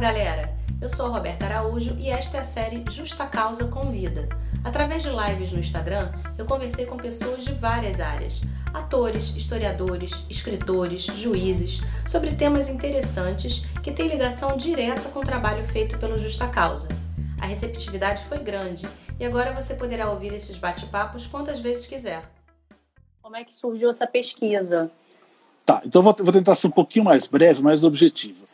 galera! Eu sou a Roberta Araújo e esta é a série Justa Causa Convida. Através de lives no Instagram, eu conversei com pessoas de várias áreas: atores, historiadores, escritores, juízes, sobre temas interessantes que têm ligação direta com o trabalho feito pelo Justa Causa. A receptividade foi grande e agora você poderá ouvir esses bate-papos quantas vezes quiser. Como é que surgiu essa pesquisa? Tá, então vou, vou tentar ser um pouquinho mais breve, mais objetivo.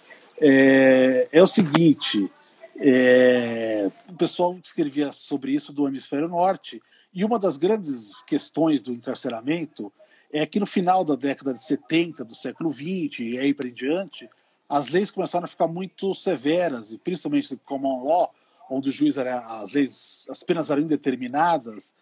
É, é o seguinte: é, o pessoal escrevia sobre isso do hemisfério norte, e uma das grandes questões do encarceramento é que no final da década de 70 do século 20 e aí para em diante, as leis começaram a ficar muito severas, e principalmente no common law, onde o juiz era, as leis, as penas eram indeterminadas,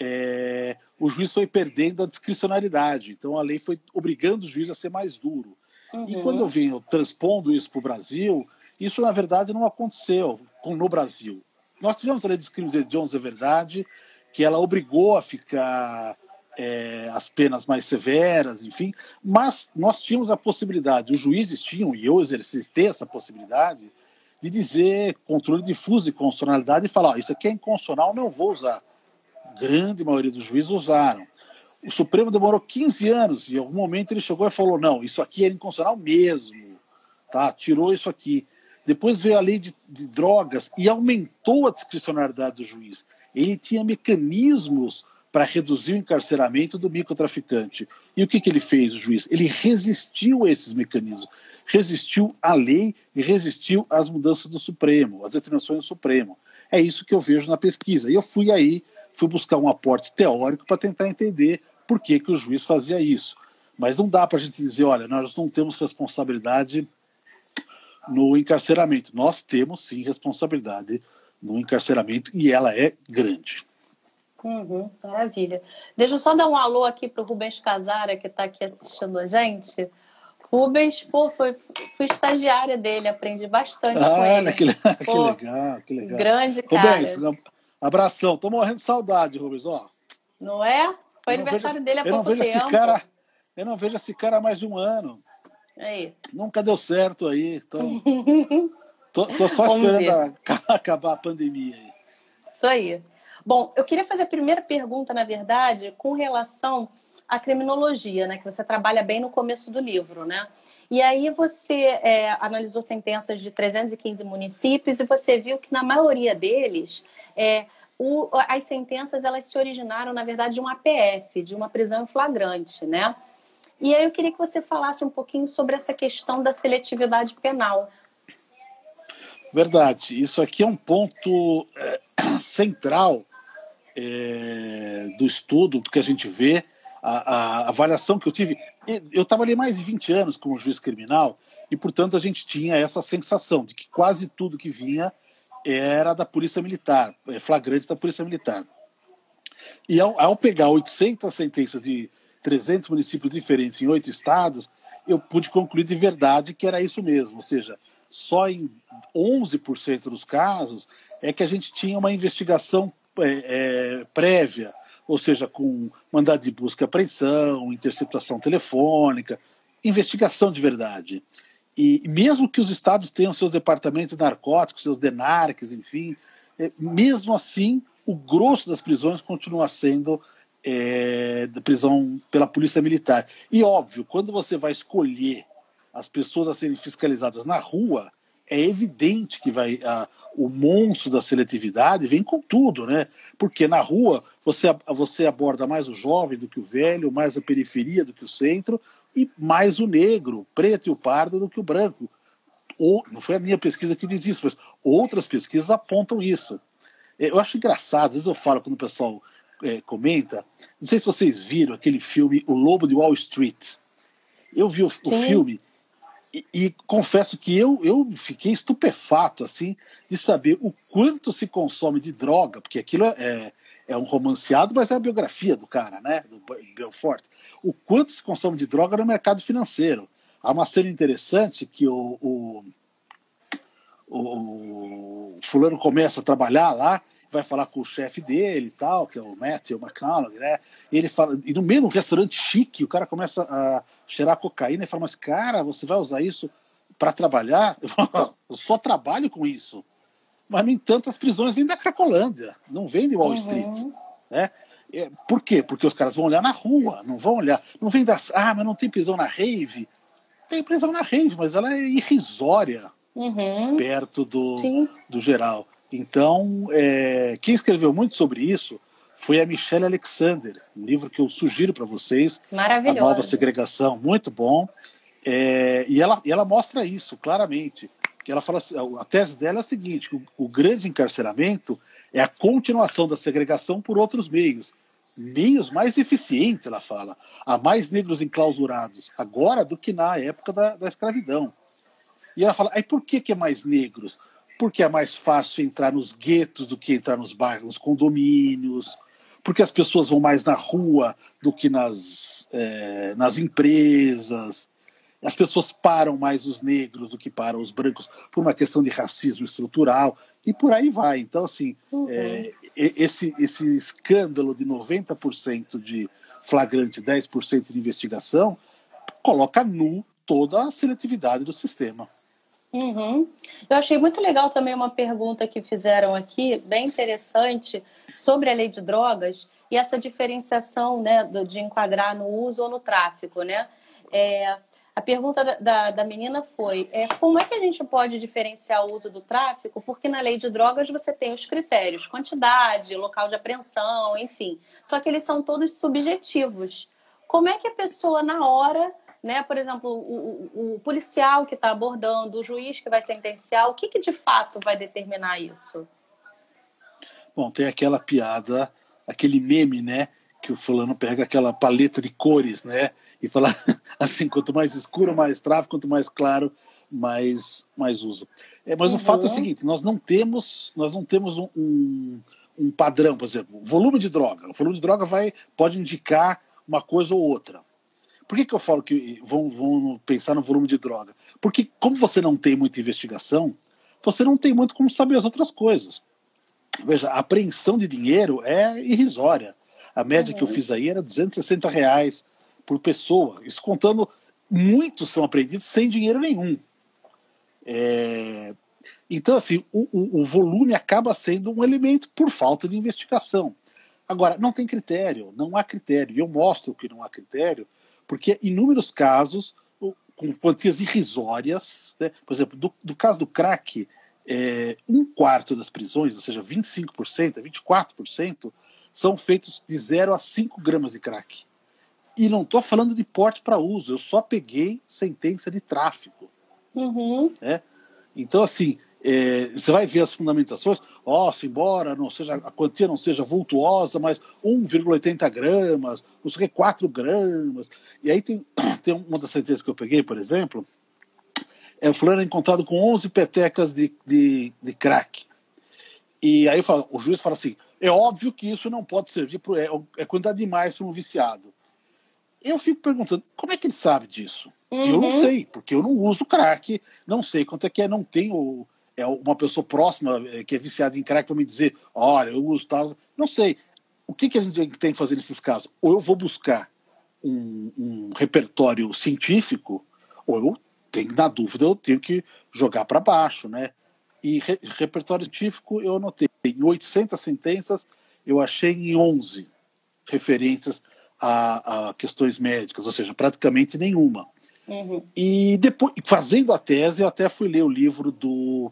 é, o juiz foi perdendo a discricionalidade. Então a lei foi obrigando o juiz a ser mais duro. Uhum. E quando eu venho transpondo isso para o Brasil, isso na verdade não aconteceu no Brasil. Nós tivemos a lei dos crimes hediondos, é verdade, que ela obrigou a ficar é, as penas mais severas, enfim, mas nós tínhamos a possibilidade, os juízes tinham, e eu exercitei essa possibilidade, de dizer controle difuso de constitucionalidade e falar: oh, isso aqui é inconstitucional, não vou usar. A grande maioria dos juízes usaram. O Supremo demorou 15 anos e em algum momento ele chegou e falou: não, isso aqui é inconstitucional mesmo. Tá? Tirou isso aqui. Depois veio a lei de, de drogas e aumentou a discricionariedade do juiz. Ele tinha mecanismos para reduzir o encarceramento do microtraficante. E o que, que ele fez, o juiz? Ele resistiu a esses mecanismos, resistiu à lei e resistiu às mudanças do Supremo, às determinações do Supremo. É isso que eu vejo na pesquisa. E eu fui aí fui buscar um aporte teórico para tentar entender por que, que o juiz fazia isso. Mas não dá para a gente dizer, olha, nós não temos responsabilidade no encarceramento. Nós temos sim responsabilidade no encarceramento e ela é grande. Uhum, maravilha. Deixa eu só dar um alô aqui para o Rubens Casara, que está aqui assistindo a gente. Rubens, pô, foi, fui estagiária dele, aprendi bastante ah, com ele. Que, pô, que legal, que legal. Grande cara. Rubens, Abração. Tô morrendo de saudade, Rubens. Ó. Não é? Foi eu aniversário vejo, dele há pouco não vejo tempo. Esse cara, eu não vejo esse cara há mais de um ano. Aí. Nunca deu certo aí. Então, tô, tô só esperando a, acabar a pandemia aí. Isso aí. Bom, eu queria fazer a primeira pergunta, na verdade, com relação à criminologia, né? Que você trabalha bem no começo do livro, né? E aí você é, analisou sentenças de 315 municípios e você viu que na maioria deles é, o, as sentenças elas se originaram, na verdade, de um APF, de uma prisão em flagrante, né? E aí eu queria que você falasse um pouquinho sobre essa questão da seletividade penal. Verdade. Isso aqui é um ponto é, central é, do estudo, do que a gente vê, a, a avaliação que eu tive eu trabalhei mais de 20 anos como juiz criminal e, portanto, a gente tinha essa sensação de que quase tudo que vinha era da Polícia Militar, é, flagrante da Polícia Militar. E ao, ao pegar 800 sentenças de 300 municípios diferentes em oito estados, eu pude concluir de verdade que era isso mesmo, ou seja, só em 11% dos casos é que a gente tinha uma investigação é, é, prévia ou seja, com mandado de busca e apreensão, interceptação telefônica, investigação de verdade. E mesmo que os estados tenham seus departamentos de narcóticos, seus DENARCs, enfim, é, mesmo assim, o grosso das prisões continua sendo é, prisão pela polícia militar. E óbvio, quando você vai escolher as pessoas a serem fiscalizadas na rua, é evidente que vai a, o monstro da seletividade vem com tudo, né? Porque na rua você, você aborda mais o jovem do que o velho, mais a periferia do que o centro, e mais o negro, o preto e o pardo do que o branco. Ou, não foi a minha pesquisa que diz isso, mas outras pesquisas apontam isso. É, eu acho engraçado, às vezes eu falo quando o pessoal é, comenta, não sei se vocês viram aquele filme O Lobo de Wall Street. Eu vi o, o filme e, e, confesso que eu, eu fiquei estupefato assim de saber o quanto se consome de droga, porque aquilo é, é um romanceado, mas é a biografia do cara, né? Do Belfort. O quanto se consome de droga no mercado financeiro. Há uma cena interessante que o, o, o fulano começa a trabalhar lá, vai falar com o chefe dele e tal, que é o Matthew McConaughey, né? E ele fala, e no meio de um restaurante chique, o cara começa a cheirar cocaína e fala, mas cara, você vai usar isso para trabalhar, eu só trabalho com isso. Mas, no entanto, as prisões vêm da Cracolândia, não vêm de Wall uhum. Street. Né? É, por quê? Porque os caras vão olhar na rua, não vão olhar. Não vem das. Ah, mas não tem prisão na rave. Tem prisão na rave, mas ela é irrisória uhum. perto do, do geral. Então, é, quem escreveu muito sobre isso foi a Michelle Alexander, um livro que eu sugiro para vocês. Maravilhoso. A Nova Segregação, muito bom. É, e, ela, e ela mostra isso claramente. Ela fala, a tese dela é a seguinte: o, o grande encarceramento é a continuação da segregação por outros meios. Meios mais eficientes, ela fala. Há mais negros enclausurados agora do que na época da, da escravidão. E ela fala, aí por que, que é mais negros? Porque é mais fácil entrar nos guetos do que entrar nos bairros, nos condomínios, porque as pessoas vão mais na rua do que nas, é, nas empresas. As pessoas param mais os negros do que param os brancos por uma questão de racismo estrutural e por aí vai. Então, assim, uhum. é, esse, esse escândalo de 90% de flagrante, 10% de investigação, coloca nu toda a seletividade do sistema. Uhum. Eu achei muito legal também uma pergunta que fizeram aqui, bem interessante, sobre a lei de drogas e essa diferenciação né, de enquadrar no uso ou no tráfico. Né? É, a pergunta da, da, da, menina foi: é, como é que a gente pode diferenciar o uso do tráfico? Porque na lei de drogas você tem os critérios, quantidade, local de apreensão, enfim. Só que eles são todos subjetivos. Como é que a pessoa, na hora, né, por exemplo, o, o, o policial que está abordando, o juiz que vai sentenciar, o que, que de fato vai determinar isso? Bom, tem aquela piada, aquele meme, né? Que o fulano pega aquela paleta de cores, né? E falar assim, quanto mais escuro, mais tráfego, quanto mais claro, mais, mais uso. É, mas uhum. o fato é o uhum. seguinte, nós não temos, nós não temos um, um, um, padrão, por exemplo, volume de droga. O volume de droga vai, pode indicar uma coisa ou outra. Por que, que eu falo que vão, vão pensar no volume de droga? Porque como você não tem muita investigação, você não tem muito como saber as outras coisas. Veja, a apreensão de dinheiro é irrisória. A média uhum. que eu uhum. fiz aí era 260 reais por pessoa. Isso contando, muitos são apreendidos sem dinheiro nenhum. É, então, assim, o, o, o, volume acaba sendo um elemento por falta de investigação. Agora, não tem critério, não há critério. E eu mostro que não há critério, porque inúmeros casos, com quantias irrisórias, né? por exemplo, do, do caso do crack, é, um quarto das prisões, ou seja, 25%, 24%, são feitos de 0 a 5 gramas de crack. E não estou falando de porte para uso, eu só peguei sentença de tráfico. Uhum. É? Então, assim, é, você vai ver as fundamentações, ó, oh, se embora não seja, a quantia não seja vultuosa, mas 1,80 gramas, não sei o que, 4 gramas. E aí tem, tem uma das sentenças que eu peguei, por exemplo, é o fulano encontrado com 11 petecas de, de, de crack. E aí falo, o juiz fala assim, é óbvio que isso não pode servir, pro, é, é quantidade demais para um viciado eu fico perguntando, como é que ele sabe disso? Uhum. Eu não uhum. sei, porque eu não uso crack, não sei quanto é que é, não tenho é, uma pessoa próxima é, que é viciada em crack para me dizer, olha, eu uso tal. Não sei. O que, que a gente tem que fazer nesses casos? Ou eu vou buscar um, um repertório científico, ou eu tenho, na dúvida, eu tenho que jogar para baixo, né? E re, repertório científico eu anotei. Em 800 sentenças, eu achei em 11 referências a, a questões médicas, ou seja, praticamente nenhuma. Uhum. E depois, fazendo a tese, eu até fui ler o livro do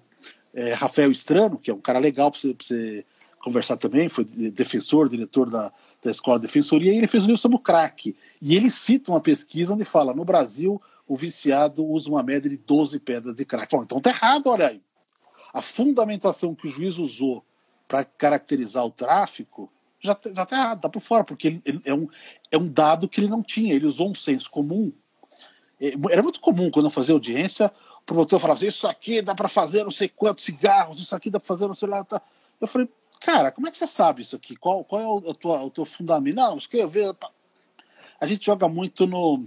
é, Rafael Estrano, que é um cara legal para você, você, conversar também, foi defensor, diretor da, da Escola de Defensoria, e ele fez um livro sobre o crack. E ele cita uma pesquisa onde fala: no Brasil, o viciado usa uma média de 12 pedras de crack. Fala, então tá errado, olha aí. A fundamentação que o juiz usou para caracterizar o tráfico já, já tá, tá por fora, porque ele, ele, é, um, é um dado que ele não tinha, ele usou um senso comum. É, era muito comum quando eu fazia audiência, o promotor falava assim, isso aqui dá para fazer não sei quantos cigarros, isso aqui dá para fazer não sei lá. Tá. Eu falei, cara, como é que você sabe isso aqui? Qual, qual é o, a tua, o teu fundamento? Não, isso que eu ver. A gente joga muito no,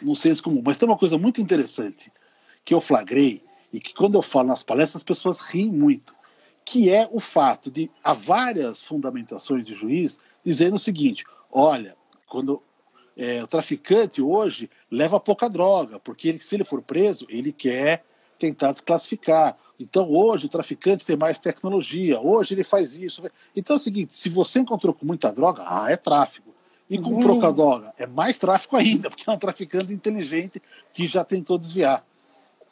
no senso comum, mas tem uma coisa muito interessante que eu flagrei e que quando eu falo nas palestras as pessoas riem muito que é o fato de há várias fundamentações de juiz dizendo o seguinte: olha, quando É, o traficante hoje leva pouca droga, porque ele, se ele for preso, ele quer tentar desclassificar. Então hoje o traficante tem mais tecnologia, hoje ele faz isso. Então é o seguinte: se você encontrou com muita droga, ah, é tráfico. E comprou com a droga, é mais tráfico ainda, porque é um traficante inteligente que já tentou desviar.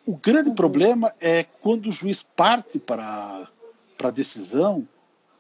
O grande uhum. problema é quando o juiz parte para, para a decisão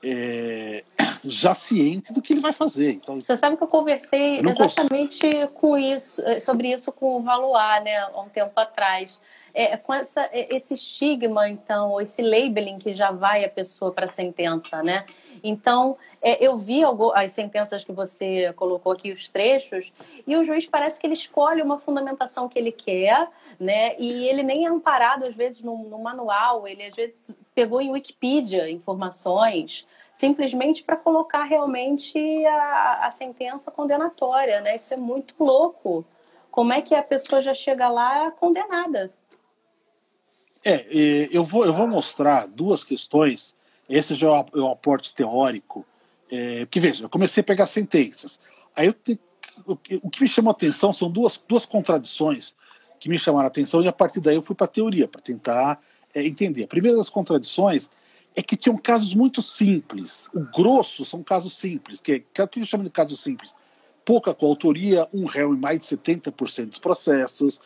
é, já ciente do que ele vai fazer. Então, Você sabe que eu conversei eu exatamente consigo. com isso, sobre isso com o Valois, né, há um tempo atrás. É, com essa, esse estigma, então, esse labeling que já vai a pessoa para a sentença, né? Então, é, eu vi as sentenças que você colocou aqui, os trechos, e o juiz parece que ele escolhe uma fundamentação que ele quer, né? E ele nem é amparado, às vezes, no, no manual, ele às vezes pegou em Wikipedia informações, simplesmente para colocar realmente a, a sentença condenatória, né? Isso é muito louco. Como é que a pessoa já chega lá condenada? É, eu vou, eu vou mostrar duas questões. Esse já é o aporte teórico. É, que veja, eu comecei a pegar sentenças. Aí eu te, o, que me chamou a atenção são duas, duas contradições que me chamaram a atenção e a partir daí eu fui para a teoria, para tentar é, entender. A primeira das contradições é que tinham casos muito simples. O grosso são casos simples, que, que, que eu chamo de casos simples. Pouca coautoria, um réu em mais de 70% dos processos,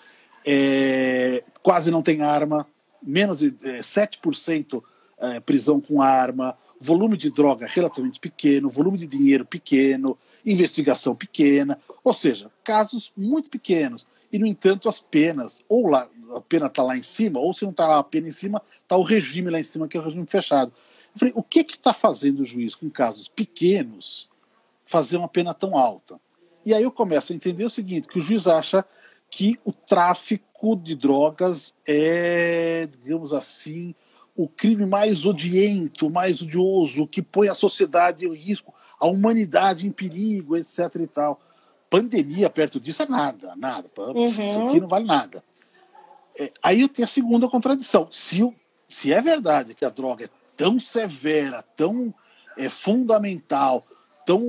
é, quase não tem arma, menos de é, 7% é, prisão com arma, volume de droga relativamente pequeno, volume de dinheiro pequeno, investigação pequena, ou seja, casos muito pequenos. E, no entanto, as penas, ou lá, a pena está lá em cima, ou se não está a pena em cima, está o regime lá em cima, que é o regime fechado. Eu falei, o que está fazendo o juiz com casos pequenos fazer uma pena tão alta? E aí eu começo a entender o seguinte, que o juiz acha que o tráfico de drogas é, digamos assim, o crime mais odiento, mais odioso, que põe a sociedade em risco, a humanidade em perigo, etc. e tal. Pandemia perto disso é nada, nada. Uhum. Isso aqui não vale nada. É, aí eu tenho a segunda contradição. Se, se é verdade que a droga é tão severa, tão é, fundamental, tão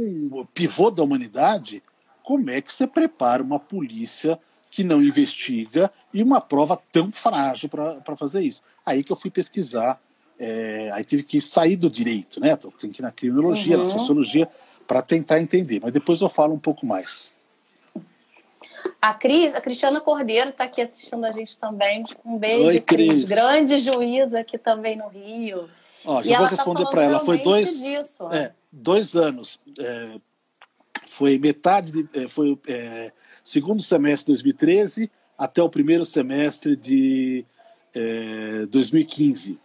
pivô da humanidade, como é que você prepara uma polícia que não investiga e uma prova tão frágil para fazer isso. Aí que eu fui pesquisar, é, aí tive que sair do direito, né? Tem que ir na criminologia, uhum. na sociologia, para tentar entender. Mas depois eu falo um pouco mais. A Cris, a Cristiana Cordeiro está aqui assistindo a gente também. Um beijo, Oi, Cris. Cris. Grande juíza aqui também no Rio. Ó, já e vou tá responder tá para ela. Foi dois, disso, é, dois anos. É, foi metade, de, é, foi é, segundo semestre de 2013 até o primeiro semestre de é, 2015.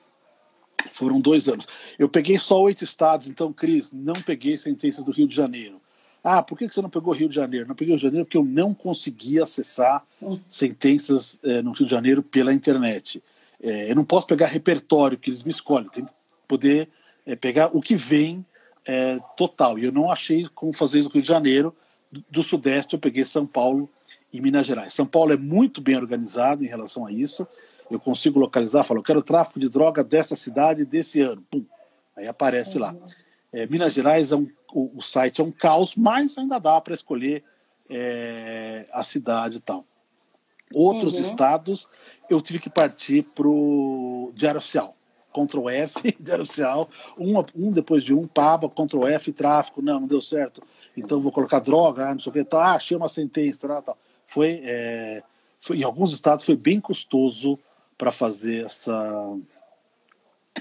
Foram dois anos. Eu peguei só oito estados, então, Cris, não peguei sentenças do Rio de Janeiro. Ah, por que você não pegou Rio de Janeiro? Não peguei Rio de Janeiro porque eu não conseguia acessar sentenças é, no Rio de Janeiro pela internet. É, eu não posso pegar repertório que eles me escolhem, tenho que poder é, pegar o que vem é, total. E eu não achei como fazer isso no Rio de Janeiro, do Sudeste eu peguei São Paulo e Minas Gerais. São Paulo é muito bem organizado em relação a isso. Eu consigo localizar, falo, eu quero tráfico de droga dessa cidade desse ano. Pum, aí aparece lá. É, Minas Gerais é um, o, o, site é um caos, mas ainda dá para escolher é, a cidade e tal. Outros uhum. estados eu tive que partir para o Diário Oficial. Ctrl F, Diário Oficial, um, um depois de um, PABA, Ctrl F, tráfico, não, não deu certo então vou colocar droga, não sei o que, tá, achei uma sentença, tal, tal. Foi, é, foi, em alguns estados foi bem custoso para fazer essa,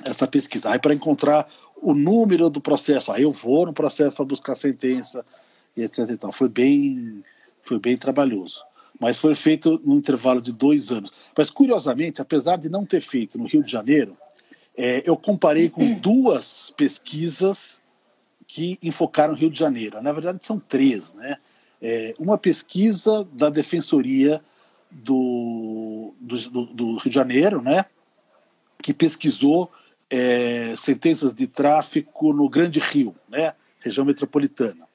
essa pesquisa. Aí para encontrar o número do processo, aí eu vou no processo para buscar a sentença e etc. E tal. Foi bem, foi bem trabalhoso. Mas foi feito num intervalo de dois anos. Mas curiosamente, apesar de não ter feito no Rio de Janeiro, é, eu comparei com duas pesquisas que enfocaram o Rio de Janeiro. Na verdade, são três. Né? É, uma pesquisa da Defensoria do, do, do, Rio de Janeiro, né? que pesquisou é, sentenças de tráfico no Grande Rio, né? região metropolitana.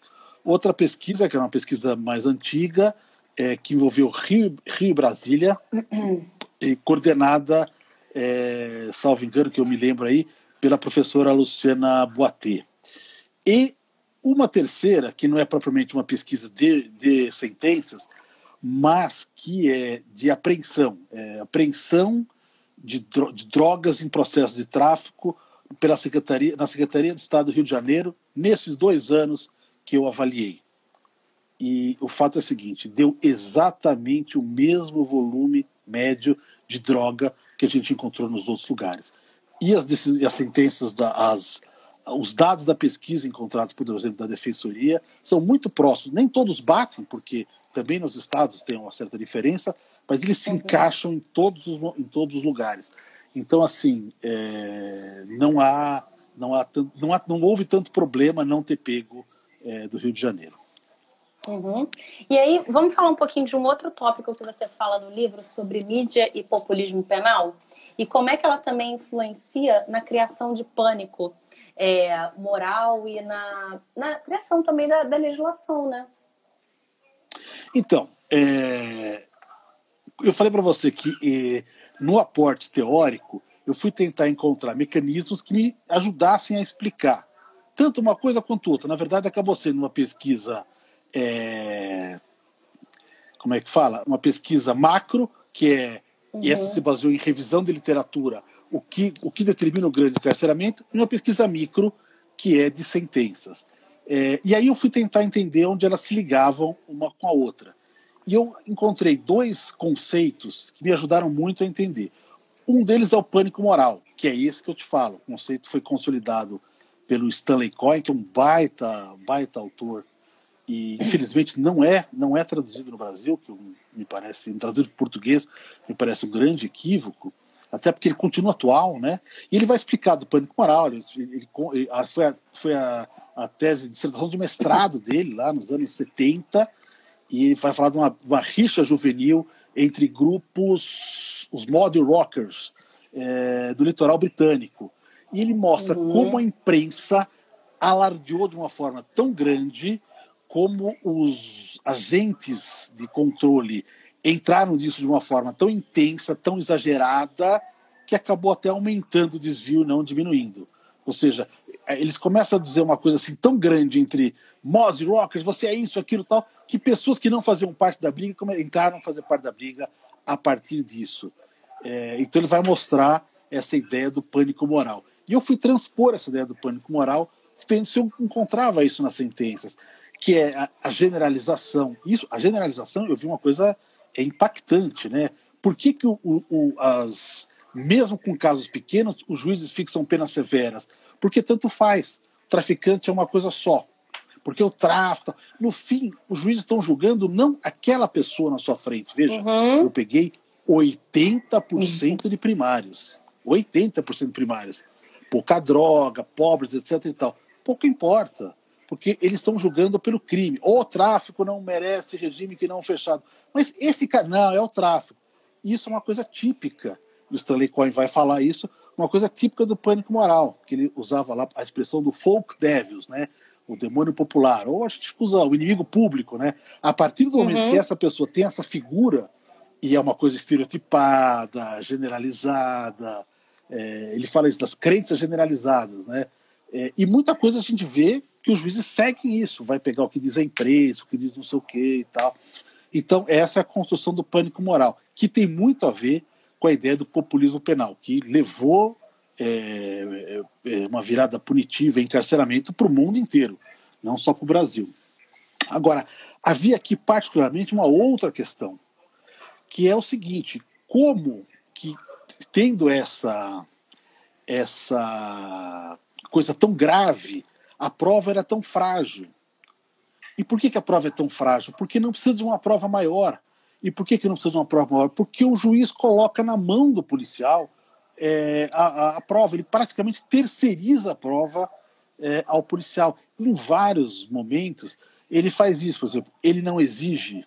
Outra pesquisa, que é uma pesquisa mais antiga, é, que envolveu Rio, Rio e Brasília, e coordenada, é, salvo engano, que eu me lembro aí, pela professora Luciana Boatê. E uma terceira, que não é propriamente uma pesquisa de, de sentenças, mas que é de apreensão, é, apreensão de, dro de drogas em processos de tráfico pela Secretaria, na Secretaria de Estado do Rio de Janeiro, nesses dois anos que eu avaliei. E o fato é o seguinte: deu exatamente o mesmo volume médio de droga que a gente encontrou nos outros lugares. E as, as sentenças, da, as, os dados da pesquisa encontrados, por exemplo, da Defensoria, são muito próximos. Nem todos batem, porque também nos estados tem uma certa diferença, mas eles se uhum. encaixam em todos os, em todos os lugares. Então, assim, é, não, há, não, há, não, há, não houve tanto problema não ter pego é, do Rio de Janeiro. Uhum. E aí, vamos falar um pouquinho de um outro tópico que você fala no livro sobre mídia e populismo penal? E como é que ela também influencia na criação de pânico é, moral e na, na criação também da, da legislação, né? Então, é, eu falei para você que é, no aporte teórico eu fui tentar encontrar mecanismos que me ajudassem a explicar tanto uma coisa quanto outra. Na verdade, acabou sendo uma pesquisa é, como é que fala? Uma pesquisa macro, que é uhum. e essa se baseou em revisão de literatura, o que, o que determina o grande encarceramento, e uma pesquisa micro, que é de sentenças. É, e aí eu fui tentar entender onde elas se ligavam uma com a outra. E eu encontrei dois conceitos que me ajudaram muito a entender. Um deles é o pânico moral, que é esse que eu te falo. O conceito foi consolidado pelo Stanley Cohen, que é um baita, baita autor e infelizmente não é não é traduzido no Brasil, que me parece traduzido para português me parece um grande equívoco, até porque ele continua atual, né? E ele vai explicar do pânico moral. Ele, ele, ele foi, a, foi a, a tese de dissertação de mestrado dele lá nos anos 70 e ele vai falar de uma, uma rixa juvenil entre grupos, os mod rockers é, do litoral britânico. E ele mostra uhum. como a imprensa alardeou de uma forma tão grande como os agentes de controle entraram nisso de uma forma tão intensa, tão exagerada, que acabou até aumentando o desvio, não diminuindo. Ou seja, eles começam a dizer uma coisa assim tão grande entre Moz Rockers, você é isso, aquilo tal, que pessoas que não faziam parte da briga entraram a fazer parte da briga a partir disso. É, então ele vai mostrar essa ideia do pânico moral. E eu fui transpor essa ideia do pânico moral, vendo se eu encontrava isso nas sentenças que é a, a, generalização. Isso, a generalização, eu vi uma coisa é impactante, né? Por que, que o, o, as, mesmo com casos pequenos, os juízes fixam penas severas? Porque tanto faz. Traficante é uma coisa só. Porque o tráfico. No fim, os juízes estão julgando não aquela pessoa na sua frente. Veja, uhum. eu peguei 80% de primários. 80% de primários. Pouca droga, pobres, etc. e tal. Pouco importa porque eles estão julgando pelo crime. O tráfico não merece regime que não fechado. Mas esse cara, não, é o tráfico. Isso é uma coisa típica, e o Stanley Cohen vai falar isso, uma coisa típica do pânico moral, que ele usava lá a expressão do folk devils, né? o demônio popular, ou a gente usa o inimigo público. Né? A partir do momento uhum. que essa pessoa tem essa figura, e é uma coisa estereotipada, generalizada, é, ele fala isso das crenças generalizadas, né? É, e muita coisa a gente vê que os juízes seguem isso, vai pegar o que diz a imprensa, o que diz não sei o que e tal. Então, essa é a construção do pânico moral, que tem muito a ver com a ideia do populismo penal, que levou é, é, é uma virada punitiva, encarceramento para o mundo inteiro, não só para o Brasil. Agora, havia aqui particularmente uma outra questão, que é o seguinte: como que, tendo essa, essa coisa tão grave a prova era tão frágil. E por que, que a prova é tão frágil? Porque não precisa de uma prova maior. E por que, que não precisa de uma prova maior? Porque o juiz coloca na mão do policial é, a, a, a, prova, ele praticamente terceiriza a prova é, ao policial. Em vários momentos, ele faz isso, por exemplo, ele não exige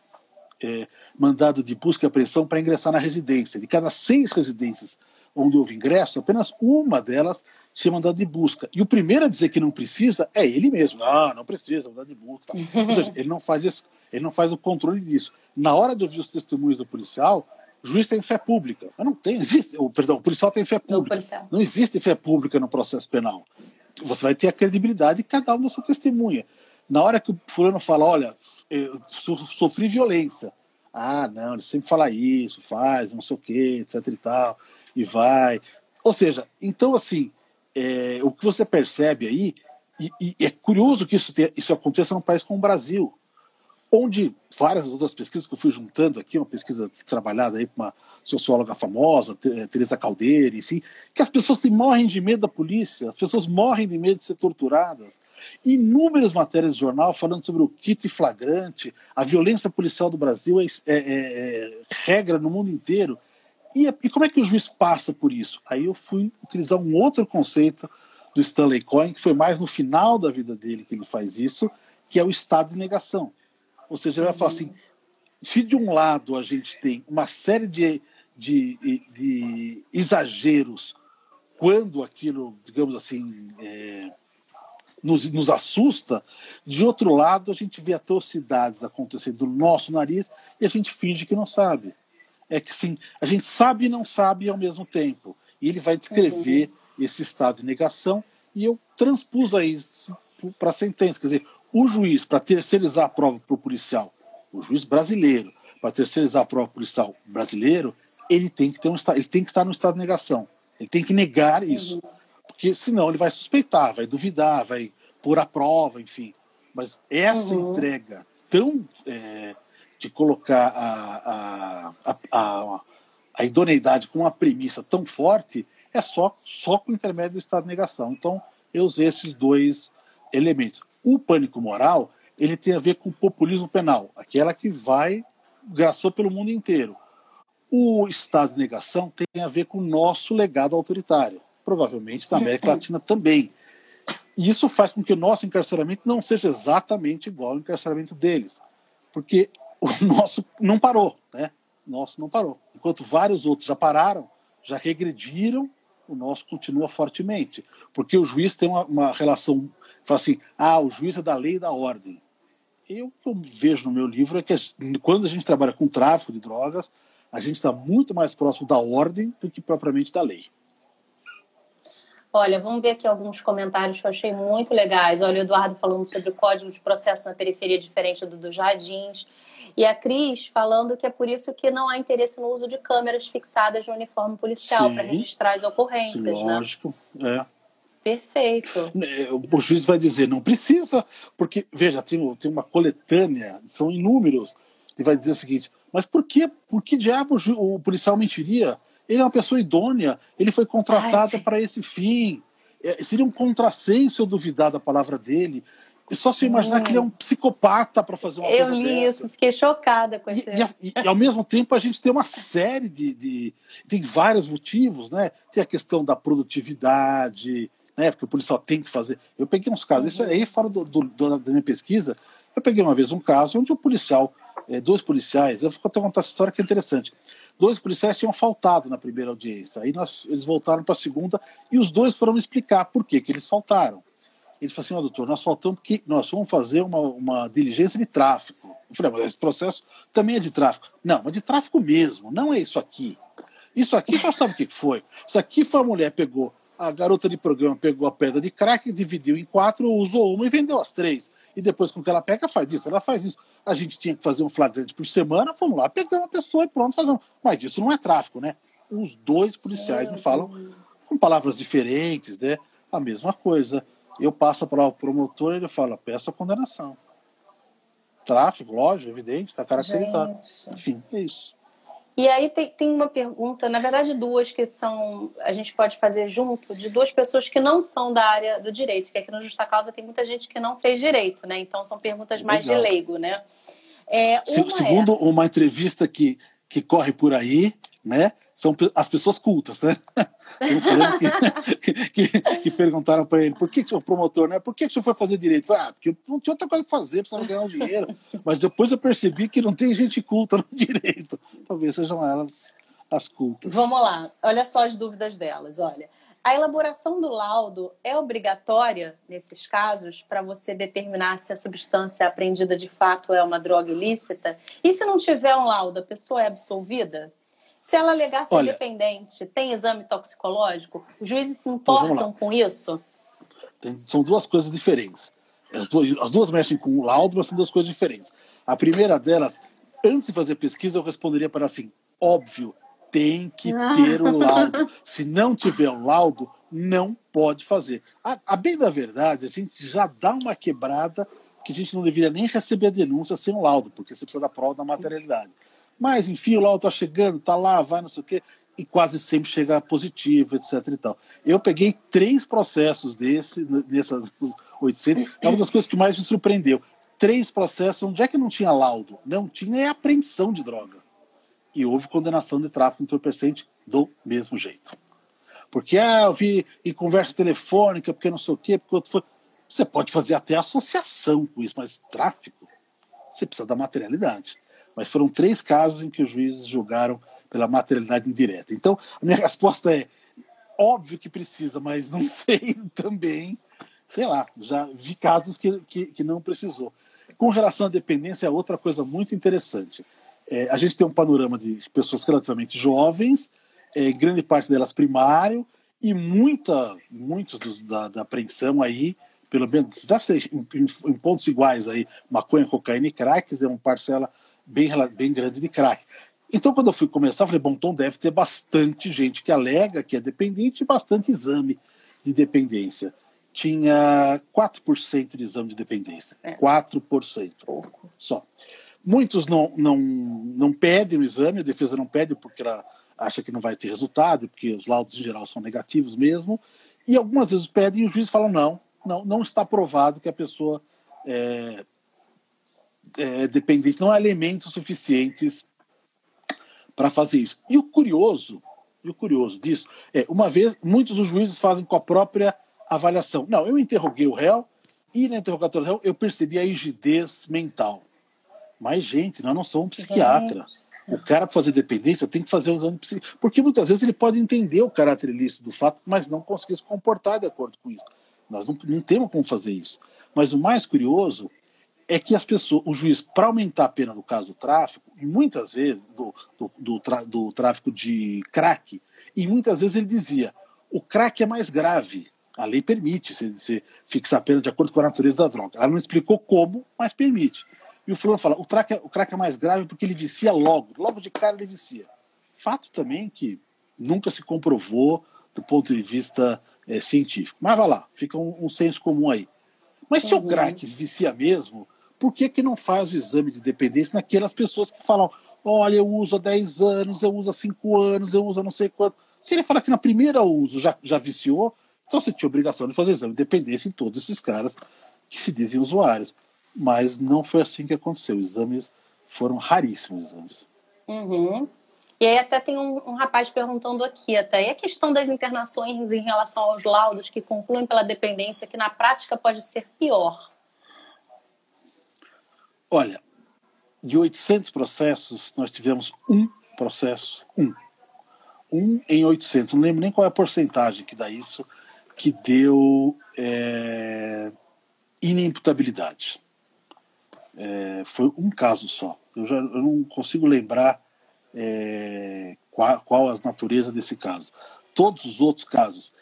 é, mandado de busca e apreensão para ingressar na residência. De cada seis residências onde houve ingresso, apenas uma delas ser mandado de busca. E o primeiro a dizer que não precisa é ele mesmo. Ah, não precisa, mandado de busca. Ou seja, ele não faz esse, ele não faz o controle disso. Na hora de ouvir os testemunhos do policial, o juiz tem fé pública. Mas não tem, existe. O, perdão, o policial tem fé pública. Não, não existe fé pública no processo penal. Você vai ter a credibilidade de cada um da sua testemunha. Na hora que o fulano fala, olha, eu sofri violência. Ah, não, ele sempre fala isso, faz, não sei o quê, etc e tal, e vai. Ou seja, então, assim, é, o que você percebe aí, e, e é curioso que isso, isso aconteça num país como o Brasil, onde várias outras pesquisas que eu fui juntando aqui, uma pesquisa trabalhada aí com uma socióloga famosa, Teresa Caldeira, enfim, que as pessoas morrem de medo da polícia, as pessoas morrem de medo de ser torturadas. Inúmeras matérias de jornal falando sobre o kit flagrante, a violência policial do Brasil é, é, é, é regra no mundo inteiro. E, e, como é que o juiz passa por isso? Aí eu fui utilizar um outro conceito do Stanley Cohen, que foi mais no final da vida dele que ele faz isso, que é o estado de negação. Ou seja, ele vai falar assim: se de um lado a gente tem uma série de, de, de exageros quando aquilo, digamos assim, é, nos, nos, assusta, de outro lado a gente vê atrocidades acontecendo no nosso nariz e a gente finge que não sabe. É que sim, a gente sabe e não sabe ao mesmo tempo. E ele vai descrever uhum. esse estado de negação e eu transpus aí para a sentença. Quer dizer, o juiz, para terceirizar a prova para o policial, o juiz brasileiro, para terceirizar a prova policial brasileiro, ele tem que ter um ele tem que estar no estado de negação. Ele tem que negar isso. Uhum. Porque senão ele vai suspeitar, vai duvidar, vai pôr a prova, enfim. Mas essa uhum. entrega tão é, de colocar a, a, a, a, idoneidade com uma premissa tão forte é só, só com o intermédio do estado de negação. Então, eu usei esses dois elementos. O pânico moral ele tem a ver com o populismo penal, aquela que vai graçou pelo mundo inteiro. O estado de negação tem a ver com o nosso legado autoritário, provavelmente na América uhum. Latina também. E isso faz com que o nosso encarceramento não seja exatamente igual ao encarceramento deles, porque o nosso não parou, né? O nosso não parou. Enquanto vários outros já pararam, já regrediram, o nosso continua fortemente, porque o juiz tem uma, uma relação fala assim: ah, o juiz é da lei e da ordem. E o que eu vejo no meu livro é que quando a gente trabalha com tráfico de drogas, a gente está muito mais próximo da ordem do que propriamente da lei. Olha, vamos ver aqui alguns comentários que eu achei muito legais. Olha, o Eduardo falando sobre o código de processo na periferia diferente do dos jardins. E a Cris falando que é por isso que não há interesse no uso de câmeras fixadas no uniforme policial para registrar as ocorrências. Sim, né? lógico, né? é. Perfeito. É, o juiz vai dizer, não precisa, porque, veja, tem, tem uma coletânea, são inúmeros, e vai dizer o seguinte, mas por que, por que diabo o policial mentiria? Ele é uma pessoa idônea, ele foi contratado para esse fim. É, seria um contrassenso eu duvidar da palavra dele. E só se imaginar que ele é um psicopata para fazer uma eu coisa li isso, fiquei chocada com isso. E, e, e, ao mesmo tempo a gente tem uma série de, de, Tem vários motivos, né? Tem a questão da produtividade, né? Porque o policial tem que fazer. Eu peguei uns casos, isso aí fora do, do, da minha pesquisa. Eu peguei uma vez um caso onde o policial, é, dois policiais, eu vou até contar essa história que é interessante. Dois policiais tinham faltado na primeira audiência. Aí nós, eles voltaram para a segunda e os dois foram explicar por que, que eles faltaram. Ele falou assim: oh, doutor, nós faltamos porque nós vamos fazer uma, uma diligência de tráfico. Eu falei: mas esse processo também é de tráfico. Não, mas de tráfico mesmo, não é isso aqui. Isso aqui só sabe o que foi. Isso aqui foi a mulher pegou a garota de programa pegou a pedra de crack, dividiu em quatro, usou uma e vendeu as três. E depois, que ela pega, faz isso. Ela faz isso. A gente tinha que fazer um flagrante por semana, fomos lá, pegamos a pessoa e pronto, fazemos. Mas isso não é tráfico, né? Os dois policiais me falam com palavras diferentes, né? A mesma coisa. Eu passo para o promotor e ele fala: peça a condenação. Tráfico, lógico, evidente, está caracterizado. Gente. Enfim, é isso. E aí tem, tem uma pergunta, na verdade duas que são a gente pode fazer junto de duas pessoas que não são da área do direito, que aqui no Justa Causa tem muita gente que não fez direito, né? Então são perguntas mais Legal. de leigo, né? É, segundo é... uma entrevista que, que corre por aí, né? São as pessoas cultas, né? que, que, que, perguntaram para ele, por que, que o promotor, né? Por que, que o senhor foi fazer direito? Falei, ah, porque não tinha outra coisa para fazer, precisava ganhar um dinheiro. Mas depois eu percebi que não tem gente culta no direito. Talvez sejam elas as cultas. Vamos lá, olha só as dúvidas delas. Olha, a elaboração do laudo é obrigatória nesses casos para você determinar se a substância apreendida de fato é uma droga ilícita? E se não tiver um laudo, a pessoa é absolvida? Se ela alegar ser Olha, dependente, tem exame toxicológico? Os juízes se importam com isso? Tem, são duas coisas diferentes. As duas, as duas mexem com o laudo, mas são duas coisas diferentes. A primeira delas, antes de fazer pesquisa, eu responderia para assim: óbvio, tem que ter o laudo. Se não tiver o laudo, não pode fazer. A, a, bem da verdade, a gente já dá uma quebrada que a gente não deveria nem receber a denúncia sem o laudo, porque você precisa da prova da materialidade. Mas, enfim, o laudo está chegando, está lá, vai, não sei o quê, e quase sempre chega positivo, etc. E tal. Eu peguei três processos desse, nessas 800, é uma das coisas que mais me surpreendeu. Três processos onde é que não tinha laudo? Não tinha é apreensão de droga. E houve condenação de tráfico entorpecente do mesmo jeito. Porque ah, eu vi em conversa telefônica, porque não sei o quê, porque outro foi. Você pode fazer até associação com isso, mas tráfico, você precisa da materialidade. Mas foram três casos em que os juízes julgaram pela materialidade indireta. Então, a minha resposta é: óbvio que precisa, mas não sei também. Sei lá, já vi casos que, que, que não precisou. Com relação à dependência, é outra coisa muito interessante. É, a gente tem um panorama de pessoas relativamente jovens, é, grande parte delas primário, e muita, muitos dos, da, da apreensão aí, pelo menos, deve ser em, em, em, pontos iguais aí, maconha, cocaína e crack, é uma parcela bem, bem grande de crack. Então, quando eu fui começar, eu falei, bom, então deve ter bastante gente que alega que é dependente e bastante exame de dependência. Tinha 4% de exame de dependência. É. 4%. Pouco. Só. Muitos não, não, não pedem o exame, a defesa não pede porque ela acha que não vai ter resultado, porque os laudos em geral são negativos mesmo. E algumas vezes pedem e o juiz fala: não, não, não está provado que a pessoa é, é dependente, não há elementos suficientes para fazer isso. E o curioso, e o curioso disso é, uma vez, muitos dos juízes fazem com a própria avaliação. Não, eu interroguei o réu e na interrogatória do réu eu percebi a rigidez mental. Mas, gente, nós não somos um psiquiatra. O cara, para fazer dependência, tem que fazer exame psiquiátrico. Porque muitas vezes ele pode entender o caráter ilícito do fato, mas não conseguir se comportar de acordo com isso. Nós não, não temos como fazer isso. Mas o mais curioso é que as pessoas, o juiz, para aumentar a pena do caso do tráfico, e muitas vezes, do, do, do, do tráfico de crack, e muitas vezes ele dizia: o crack é mais grave. A lei permite você fixar a pena de acordo com a natureza da droga. Ela não explicou como, mas permite. E o fulano fala, o crack, é, o crack é mais grave porque ele vicia logo, logo de cara ele vicia. Fato também que nunca se comprovou do ponto de vista é, científico. Mas vai lá, fica um, um senso comum aí. Mas se o uhum. crack vicia mesmo, por que, que não faz o exame de dependência naquelas pessoas que falam, olha, eu uso há 10 anos, eu uso há 5 anos, eu uso há não sei quanto. Se ele falar que na primeira uso já, já viciou, então você tinha obrigação de fazer exame de dependência em todos esses caras que se dizem usuários mas não foi assim que aconteceu. Exames foram raríssimos exames. Uhum. E aí até tem um, um, rapaz perguntando aqui até, e a questão das internações em relação aos laudos que concluem pela dependência, que na prática pode ser pior? Olha, de 800 processos, nós tivemos um processo, um. Um em 800, não lembro nem qual é a porcentagem que dá isso, que deu é, inimputabilidade. É, foi um caso só. Eu, já, eu não consigo lembrar é, qual, qual a natureza desse caso. Todos os outros casos,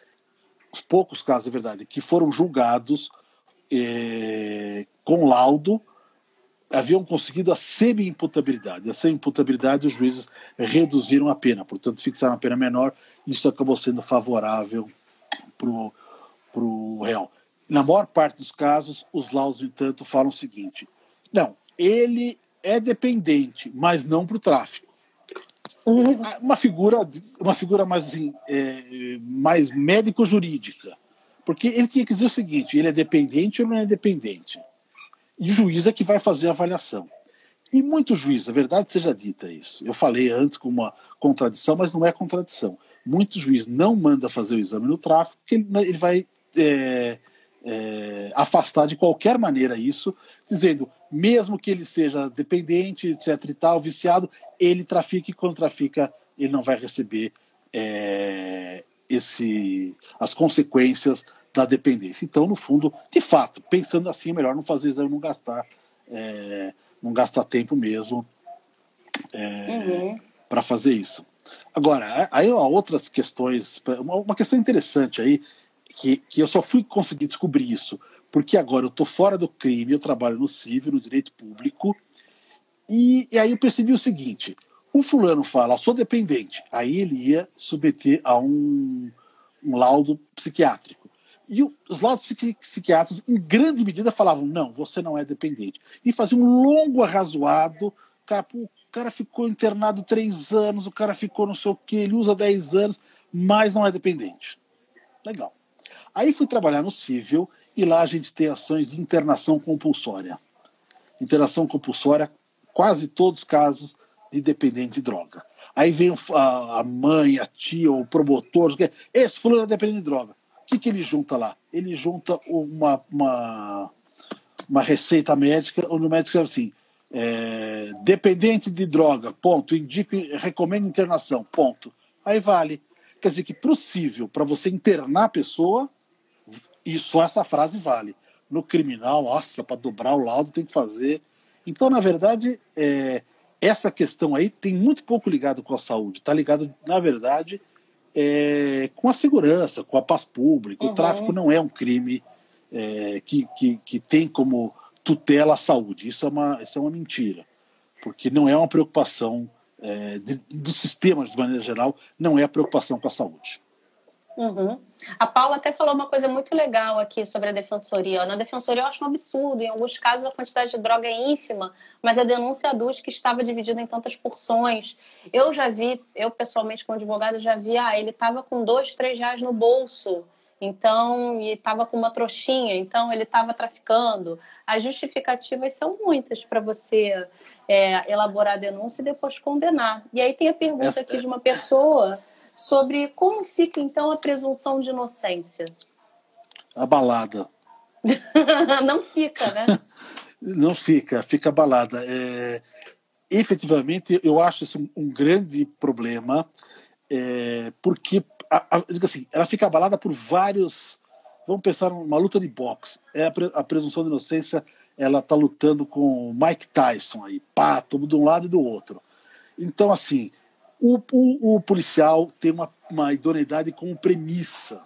os poucos casos, é verdade, que foram julgados é, com laudo, haviam conseguido a semi-imputabilidade. A semi-imputabilidade, os juízes reduziram a pena, portanto, fixaram a pena menor. Isso acabou sendo favorável para o réu. Na maior parte dos casos, os laudos, no entanto, falam o seguinte: não, ele é dependente, mas não para o tráfico. Uhum. Uma figura, uma figura mais, assim, é, mais médico-jurídica. Porque ele tinha que dizer o seguinte: ele é dependente ou não é dependente? E o juiz é que vai fazer a avaliação. E muito juiz, a verdade seja dita isso. Eu falei antes com uma contradição, mas não é contradição. Muito juiz não manda fazer o exame no tráfico, porque ele, ele vai é, é, afastar de qualquer maneira isso, dizendo mesmo que ele seja dependente, etc e tal, viciado, ele trafica e quando trafica ele não vai receber é, esse, as consequências da dependência. Então, no fundo, de fato, pensando assim, é melhor não fazer exame, não gastar, é, não gastar tempo mesmo é, uhum. para fazer isso. Agora, aí há outras questões, uma, questão interessante aí, que, que eu só fui conseguir descobrir isso porque agora eu estou fora do crime, eu trabalho no civil, no direito público, e, e aí eu percebi o seguinte: o fulano fala, eu sou dependente, aí ele ia submeter a um, um laudo psiquiátrico. E os laudos psiquiátricos, em grande medida, falavam: não, você não é dependente. E fazia um longo arrazoado. Cara, o cara ficou internado três anos, o cara ficou não sei o quê, ele usa dez anos, mas não é dependente. Legal. Aí fui trabalhar no civil e lá a gente tem ações de internação compulsória. Internação compulsória, quase todos os casos de dependente de droga. Aí vem a, mãe, a tia, o promotor, esse fulano é dependente de droga que, que ele junta lá? Ele junta uma, uma, uma receita médica, onde o médico escreve assim: é, dependente de droga, ponto. Indico, recomendo internação, ponto. Aí vale. Quer dizer que possível para você internar a pessoa, e só essa frase vale. No criminal, nossa, para dobrar o laudo tem que fazer. Então, na verdade, é, essa questão aí tem muito pouco ligado com a saúde. Está ligado, na verdade, é, com a segurança, com a paz pública. Uhum. O tráfico não é um crime é, que, que, que tem como tutela a saúde. Isso é uma, isso é uma mentira, porque não é uma preocupação é, de, do sistema, de maneira geral, não é a preocupação com a saúde. Uhum. A Paula até falou uma coisa muito legal aqui sobre a defensoria. Na defensoria eu acho um absurdo. Em alguns casos a quantidade de droga é ínfima, mas a denúncia aduz que estava dividida em tantas porções. Eu já vi, eu pessoalmente como advogada já vi, ah, ele estava com dois, três reais no bolso. Então, e estava com uma trouxinha, então ele estava traficando. As justificativas são muitas para você é, elaborar a denúncia e depois condenar. E aí tem a pergunta Essa... aqui de uma pessoa sobre como fica então a presunção de inocência. Abalada. Não fica, né? Não fica, fica abalada. É, efetivamente, eu acho isso um grande problema, é, porque a, a, assim, ela fica abalada por vários. Vamos pensar numa luta de boxe. É a, a presunção de inocência, ela está lutando com Mike Tyson aí, pá, todo de um lado e do outro. Então, assim, o, o, o policial tem uma, uma idoneidade como premissa.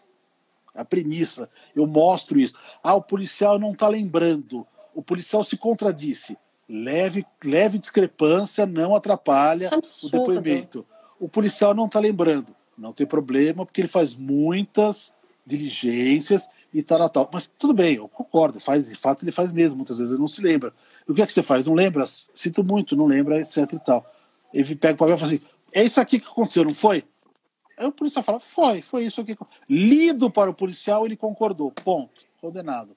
A premissa, eu mostro isso. Ah, o policial não está lembrando. O policial se contradisse. Leve, leve discrepância não atrapalha é o depoimento. O policial não está lembrando. Não tem problema, porque ele faz muitas diligências e tal, tal. Mas tudo bem, eu concordo. Faz, de fato, ele faz mesmo. Muitas vezes ele não se lembra. E o que é que você faz? Não lembra? Sinto muito, não lembra, etc e tal. Ele pega o papel e fala assim: é isso aqui que aconteceu, não foi? Aí o policial fala, foi, foi isso aqui. Lido para o policial, ele concordou, ponto, condenado.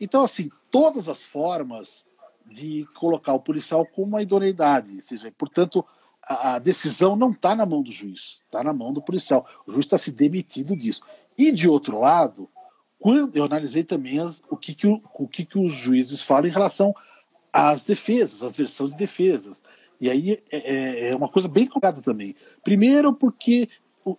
Então, assim, todas as formas de colocar o policial com uma idoneidade, ou seja, portanto, a, decisão não está na mão do juiz, está na mão do policial. O juiz está se demitindo disso. E, de outro lado, quando eu analisei também as, o, que, que, o, o que, que os juízes falam em relação às defesas, às versões de defesas. E aí é, é, é uma coisa bem complicada também. Primeiro, porque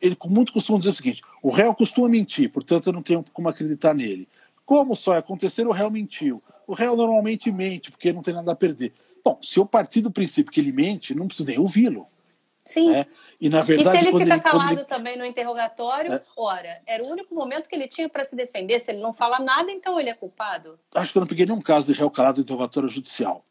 ele muito costuma dizer o seguinte: o réu costuma mentir, portanto eu não tenho como acreditar nele. Como só acontecer, o réu mentiu. O réu normalmente mente, porque não tem nada a perder. Bom, se eu partir do princípio que ele mente, não preciso nem ouvi-lo. Sim. Né? E, na verdade, e se ele fica ele, calado ele... também no interrogatório, é. ora, era o único momento que ele tinha para se defender. Se ele não fala nada, então ele é culpado? Acho que eu não peguei nenhum caso de réu calado no interrogatório judicial.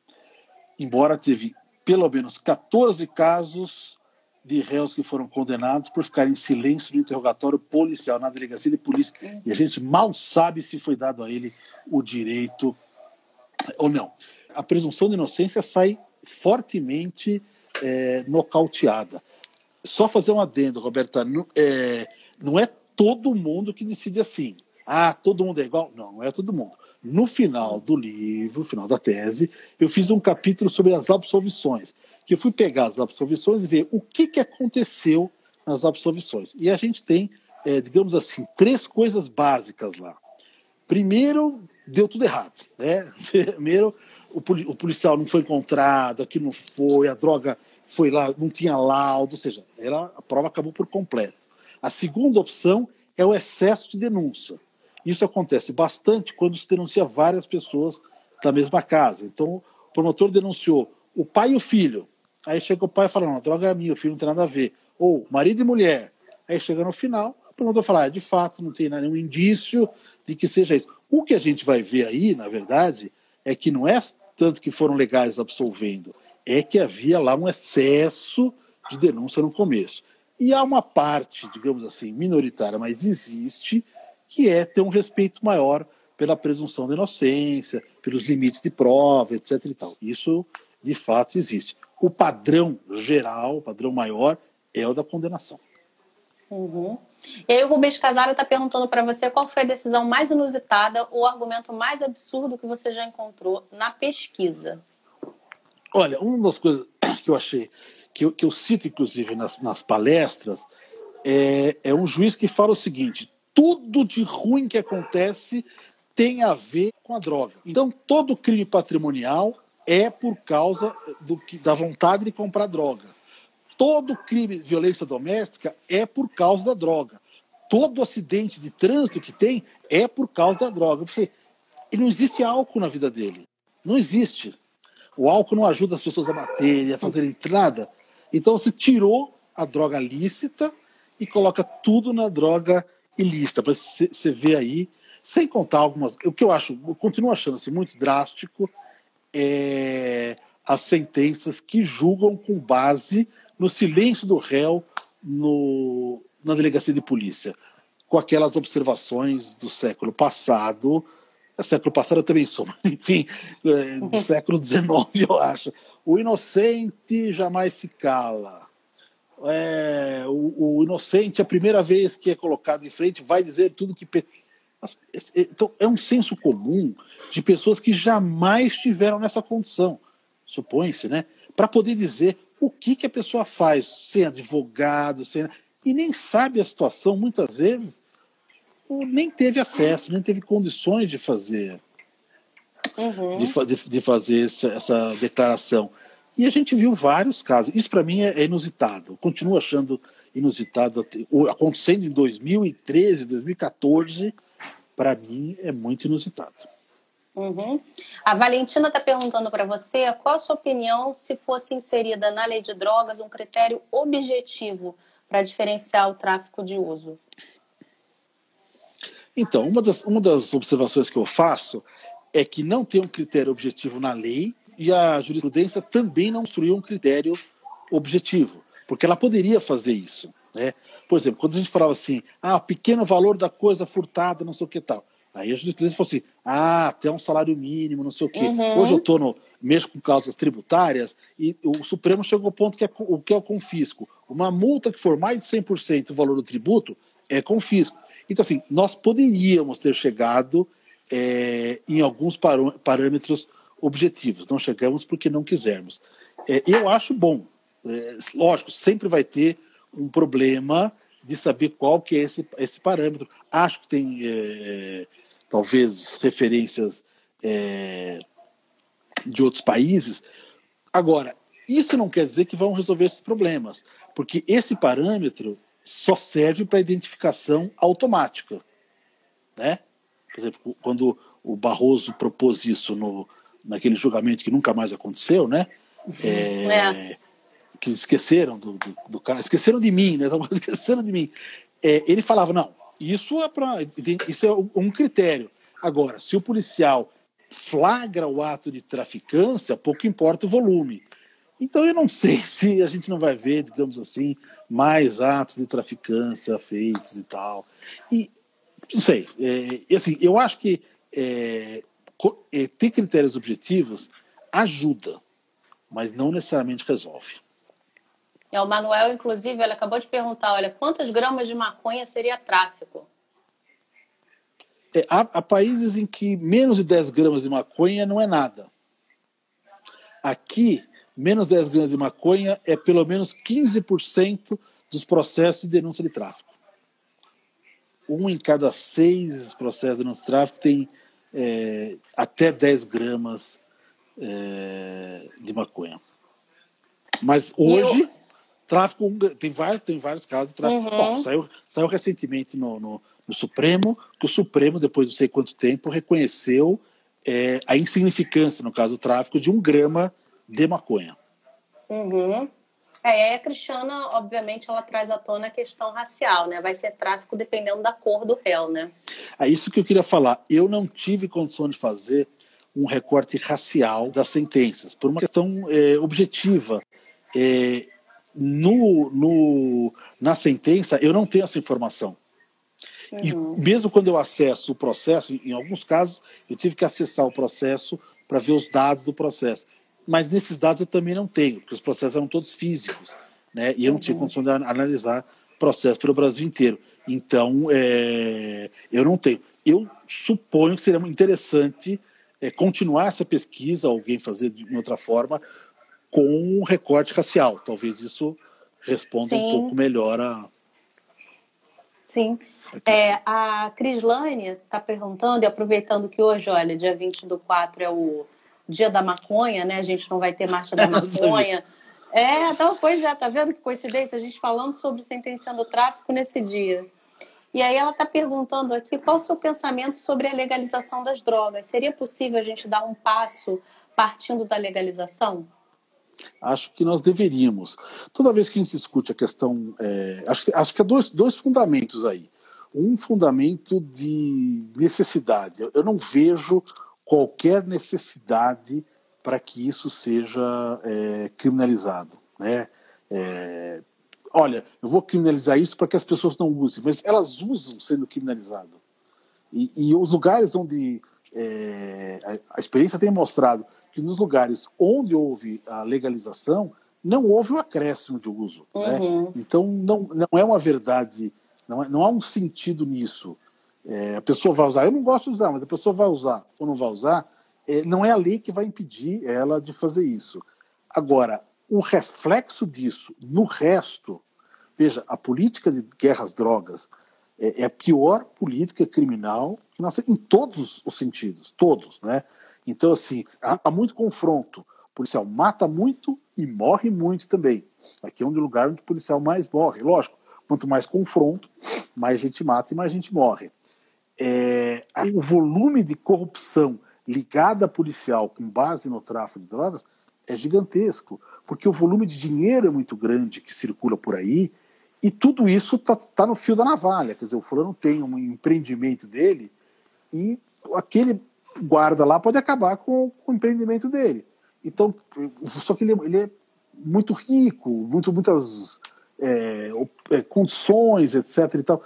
Embora teve pelo menos 14 casos de réus que foram condenados por ficar em silêncio no interrogatório policial na delegacia de polícia. E a gente mal sabe se foi dado a ele o direito ou não. A presunção de inocência sai fortemente é, nocauteada. Só fazer um adendo, Roberta, não é, não é todo mundo que decide assim. Ah, todo mundo é igual? Não, não é todo mundo. No final do livro, no final da tese, eu fiz um capítulo sobre as absolvições, que eu fui pegar as absolvições e ver o que, que aconteceu nas absolvições. E a gente tem, é, digamos assim, três coisas básicas lá. Primeiro, deu tudo errado. Né? Primeiro, o, policial não foi encontrado, aqui não foi, a droga foi lá, não tinha laudo, ou seja, era, a prova acabou por completo. A segunda opção é o excesso de denúncia. Isso acontece bastante quando se denuncia várias pessoas da mesma casa. Então, o promotor denunciou o pai e o filho. Aí chega o pai e fala: não, a droga é minha, o filho não tem nada a ver. Ou marido e mulher. Aí chega no final, o promotor fala: ah, de fato, não tem nenhum indício de que seja isso. O que a gente vai ver aí, na verdade, é que não é tanto que foram legais absolvendo, é que havia lá um excesso de denúncia no começo. E há uma parte, digamos assim, minoritária, mas existe, que é ter um respeito maior pela presunção de inocência, pelos limites de prova, etc. E tal. Isso, de fato, existe. O padrão geral, o padrão maior, é o da condenação. Uhum. E aí o Rubens Casara está perguntando para você qual foi a decisão mais inusitada ou argumento mais absurdo que você já encontrou na pesquisa. Olha, uma das coisas que eu achei, que eu, que eu cito inclusive nas, nas palestras, é, é um juiz que fala o seguinte: tudo de ruim que acontece tem a ver com a droga. Então, todo crime patrimonial é por causa do da vontade de comprar droga. Todo crime de violência doméstica é por causa da droga. Todo acidente de trânsito que tem é por causa da droga. Você, não existe álcool na vida dele. Não existe. O álcool não ajuda as pessoas a baterem, a fazerem nada. Então você tirou a droga lícita e coloca tudo na droga ilícita. Você vê aí, sem contar algumas. O que eu acho, eu continuo achando assim, muito drástico, é as sentenças que julgam com base no silêncio do réu no, na delegacia de polícia, com aquelas observações do século passado. É, século passado eu também sou, mas enfim, é, do século XIX, eu acho. O inocente jamais se cala. É, o, o, inocente, a primeira vez que é colocado em frente, vai dizer tudo que. Então, é um senso comum de pessoas que jamais estiveram nessa condição, supõe-se, né? Para poder dizer o que, que a pessoa faz sem advogado, sem... e nem sabe a situação, muitas vezes, nem teve acesso, nem teve condições de fazer, uhum. de, de, de, fazer essa, essa, declaração. E a gente viu vários casos. Isso para mim é, é inusitado. Eu continuo achando inusitado. Acontecendo em 2013, 2014, para mim é muito inusitado. Uhum. A Valentina está perguntando para você qual a sua opinião se fosse inserida na lei de drogas um critério objetivo para diferenciar o tráfico de uso. Então, uma das, uma das observações que eu faço é que não tem um critério objetivo na lei e a jurisprudência também não construiu um critério objetivo, porque ela poderia fazer isso. Né? Por exemplo, quando a gente falava assim, ah, pequeno valor da coisa furtada, não sei o que tal. Aí a jurisprudência falou assim: ah, até um salário mínimo, não sei o quê. Uhum. Hoje eu estou no, mesmo com causas tributárias, e o Supremo chegou ao ponto que é o que é o confisco. Uma multa que for mais de 100% o valor do tributo é confisco. Então, assim, nós poderíamos ter chegado é, em alguns parâmetros objetivos. Não chegamos porque não quisermos. É, eu acho bom. É, lógico, sempre vai ter um problema de saber qual que é esse, esse parâmetro. Acho que tem é, talvez referências é, de outros países. Agora, isso não quer dizer que vão resolver esses problemas, porque esse parâmetro só serve para identificação automática, né? Por exemplo, quando o Barroso propôs isso no, naquele julgamento que nunca mais aconteceu, né? É, é. Que esqueceram do, do, do, cara, esqueceram de mim, né? Esqueceram de mim. É, ele falava não, isso é para isso é um critério. Agora, se o policial flagra o ato de traficância, pouco importa o volume. Então eu não sei se a gente não vai ver, digamos assim, mais atos de traficância feitos e tal. E não sei. É, assim, eu acho que é, é, ter critérios objetivos ajuda, mas não necessariamente resolve. É, o Manuel, inclusive, ele acabou de perguntar, olha, quantas gramas de maconha seria tráfico? É, há, há, países em que menos de 10 gramas de maconha não é nada. Aqui, menos de 10 gramas de maconha é pelo menos 15% dos processos de denúncia de tráfico. Um em cada seis processos de denúncia de tráfico tem é, até 10 gramas é, de maconha. Mas hoje, eu... tráfico tem vários, tem vários casos de tráfico. Uhum. Bom, saiu, saiu recentemente no, no, no, Supremo, que o Supremo, depois de não sei quanto tempo, reconheceu é, a insignificância, no caso do tráfico, de um grama de maconha. Uhum. É, a Cristiana, obviamente, ela traz à tona a questão racial, né? Vai ser tráfico dependendo da cor do réu, né? É isso que eu queria falar. Eu não tive condição de fazer um recorte racial das sentenças, por uma questão é, objetiva. É, no, no, na sentença, eu não tenho essa informação. Uhum. E mesmo quando eu acesso o processo, em alguns casos, eu tive que acessar o processo para ver os dados do processo. Mas nesses dados eu também não tenho, porque os processos eram todos físicos. Né? E eu não tinha uhum. condição de analisar processos pelo Brasil inteiro. Então, é, eu não tenho. Eu suponho que seria interessante é, continuar essa pesquisa, alguém fazer de outra forma, com um recorte racial. Talvez isso responda Sim. um pouco melhor a. Sim. É, a Crislane está perguntando, e aproveitando que hoje, olha, dia 20 do 4 é o dia da maconha, né? A gente não vai ter marcha da maconha. É, então, pois é, tá vendo que coincidência? A gente falando sobre sentenciando o tráfico nesse dia. E aí ela está perguntando aqui qual o seu pensamento sobre a legalização das drogas. Seria possível a gente dar um passo partindo da legalização? Acho que nós deveríamos. Toda vez que a gente discute a questão, é, acho, acho que há dois, dois fundamentos aí. Um fundamento de necessidade. Eu não vejo qualquer necessidade para que isso seja é, criminalizado. Né? É, olha, eu vou criminalizar isso para que as pessoas não usem, mas elas usam sendo criminalizado. E, e os lugares onde é, a, a, experiência tem mostrado que nos lugares onde houve a legalização, não houve o um acréscimo de uso. Né? Uhum. Né? Então, não, não é uma verdade, não, é, não há um sentido nisso. É, a pessoa vai usar, eu não gosto de usar, mas a pessoa vai usar ou não vai usar, é, não é a lei que vai impedir ela de fazer isso. Agora, o reflexo disso no resto, veja, a política de guerra às drogas é, é a pior política criminal que nós em todos os sentidos, todos, né? Então, assim, há, há muito confronto. O policial mata muito e morre muito também. Aqui é um lugar onde o policial mais morre. Lógico, quanto mais confronto, mais gente mata e mais gente morre. É, o volume de corrupção ligada policial com base no tráfico de drogas é gigantesco porque o volume de dinheiro é muito grande que circula por aí e tudo isso está tá no fio da navalha. Quer dizer, o fulano tem um empreendimento dele e aquele guarda lá pode acabar com, com o empreendimento dele. Então, só que ele, ele é muito rico, muito, muitas é, é, condições, etc. E tal.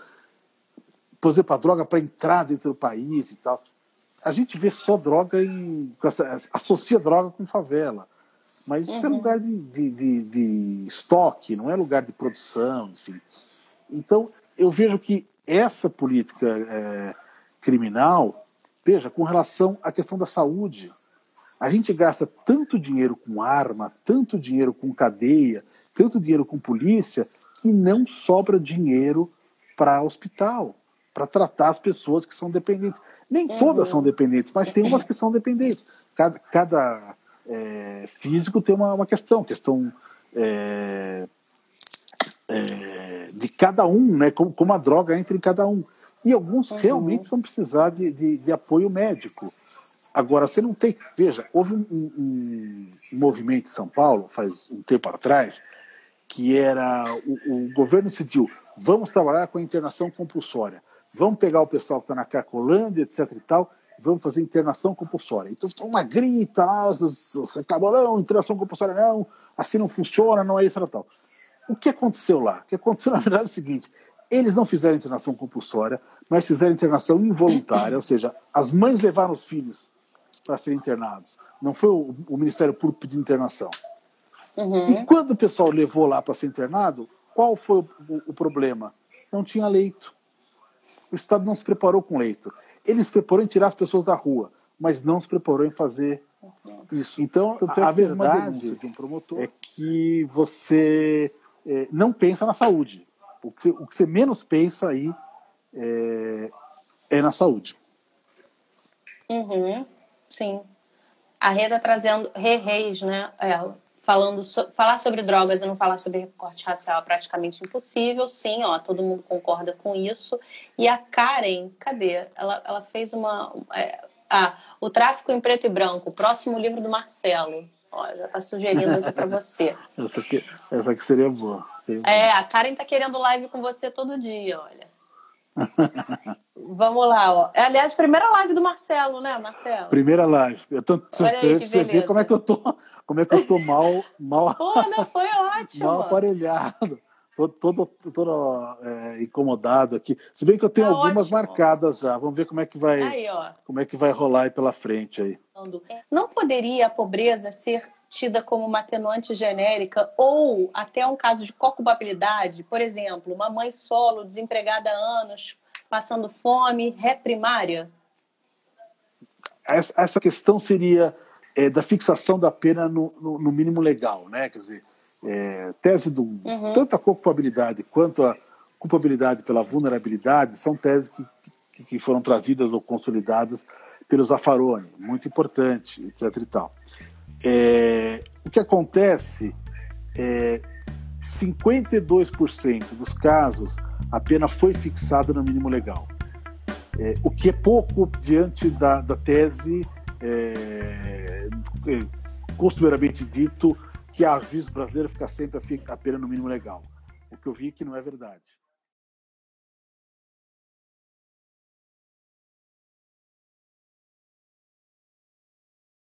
Por exemplo, a droga para entrar dentro do país e tal. A gente vê só droga e associa droga com favela. Mas isso é uhum. é lugar de, de, de, de, estoque, não é lugar de produção, enfim. Então, eu vejo que essa política é, criminal, veja, com relação à questão da saúde, a gente gasta tanto dinheiro com arma, tanto dinheiro com cadeia, tanto dinheiro com polícia, que não sobra dinheiro para hospital, para tratar as pessoas que são dependentes. Nem uhum. todas são dependentes, mas tem umas que são dependentes. Cada, cada é, físico tem uma, uma questão, questão é, é, de cada um, né, como, como a droga entra em cada um. E alguns uhum. realmente vão precisar de, de, de, apoio médico. Agora, você não tem. Veja, houve um, um, um movimento em São Paulo, faz um tempo atrás, que era. O, o governo decidiu: vamos trabalhar com a internação compulsória. Vamos pegar o pessoal que está na Cracolândia, etc. e tal, vamos fazer internação compulsória. Então, uma grita lá, reclamam, não, internação compulsória não, assim não funciona, não é isso, tal. O que aconteceu lá? O que aconteceu, na verdade, é o seguinte, eles não fizeram internação compulsória, mas fizeram internação involuntária, ou seja, as mães levaram os filhos para serem internados. Não foi o, o Ministério Público pedindo internação. Uhum. E quando o pessoal levou lá para ser internado, qual foi o, o, o problema? Não tinha leito. O Estado não se preparou com leito. Ele se preparou em tirar as pessoas da rua, mas não se preparou em fazer isso. Então, a, a verdade de um promotor é que você é, não pensa na saúde. O que, o que, você menos pensa aí é, é na saúde. Uhum, sim. A Reda trazendo Rê Reis, né? Ela falando so, falar sobre drogas e não falar sobre recorte racial é praticamente impossível. Sim, ó, todo mundo concorda com isso. E a Karen, cadê? Ela, ela fez uma. É, ah, o tráfico em preto e branco, próximo livro do Marcelo. Ó, já tá sugerindo aqui para você. essa, aqui, essa aqui seria boa. Seria é, a Karen tá querendo live com você todo dia, olha. Vamos lá, ó. É, aliás, primeira live do Marcelo, né, Marcelo? Primeira live. Eu tô, aí, você vê como é que eu tô, como é que eu tô mal, mal. Pô, não foi ótimo. Mal aparelhado. Tô todo, todo é, incomodado aqui. Se bem que eu tenho tá algumas ótimo. marcadas já. Vamos ver como é que vai, aí, como é que vai rolar aí pela frente aí. Não poderia a pobreza ser tida como uma atenuante genérica ou até um caso de co-culpabilidade, por exemplo, uma mãe solo desempregada há anos, passando fome, reprimária? Essa, essa questão seria é, da fixação da pena no, no, no, mínimo legal, né? Quer dizer, é, tese do uhum. tanto a culpabilidade quanto a culpabilidade pela vulnerabilidade são teses que, que, que foram trazidas ou consolidadas pelos Zaffaroni, muito importante, etc. E tal. É, o que acontece é 52% dos casos a pena foi fixada no mínimo legal, é, o que é pouco diante da, da tese é, é costumeiramente dito que a juiz brasileira fica sempre a pena no mínimo legal. O que eu vi é que não é verdade.